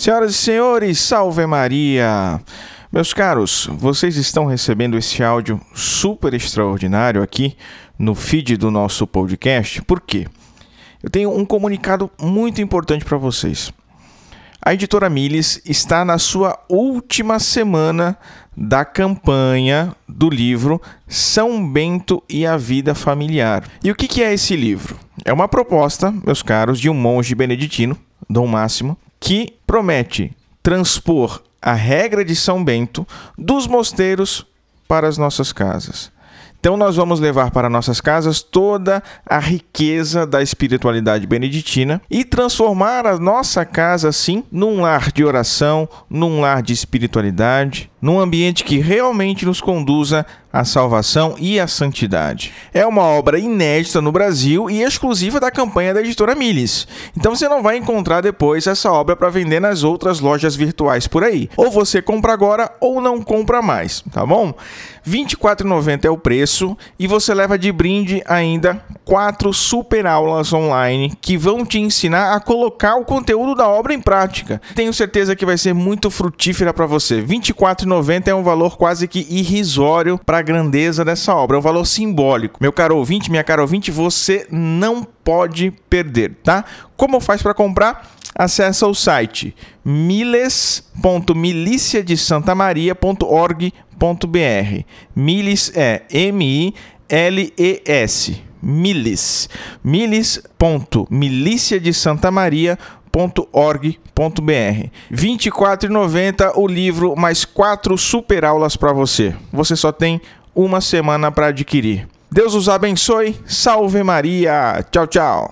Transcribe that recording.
Senhoras e senhores, salve Maria! Meus caros, vocês estão recebendo esse áudio super extraordinário aqui no feed do nosso podcast. Por quê? Eu tenho um comunicado muito importante para vocês. A editora Miles está na sua última semana da campanha do livro São Bento e a Vida Familiar. E o que é esse livro? É uma proposta, meus caros, de um monge beneditino, Dom Máximo, que promete transpor a regra de São Bento dos mosteiros para as nossas casas. Então, nós vamos levar para nossas casas toda a riqueza da espiritualidade beneditina e transformar a nossa casa, assim, num lar de oração, num lar de espiritualidade, num ambiente que realmente nos conduza à salvação e à santidade. É uma obra inédita no Brasil e exclusiva da campanha da editora Miles. Então você não vai encontrar depois essa obra para vender nas outras lojas virtuais por aí. Ou você compra agora ou não compra mais, tá bom? R$ 24,90 é o preço e você leva de brinde ainda quatro super aulas online que vão te ensinar a colocar o conteúdo da obra em prática. Tenho certeza que vai ser muito frutífera para você. R$ 24,90 é um valor quase que irrisório para a grandeza dessa obra, é um valor simbólico. Meu caro ouvinte, minha cara ouvinte, você não pode perder, tá? Como faz para comprar? Acesse o site miles.miliciadesantamaria.org.br. Miles é M-I-L-E-S. Miles. milis.miliciadesantamaria.org.br. R$ 24,90 o livro mais quatro super aulas para você. Você só tem uma semana para adquirir. Deus os abençoe. Salve Maria. Tchau, tchau.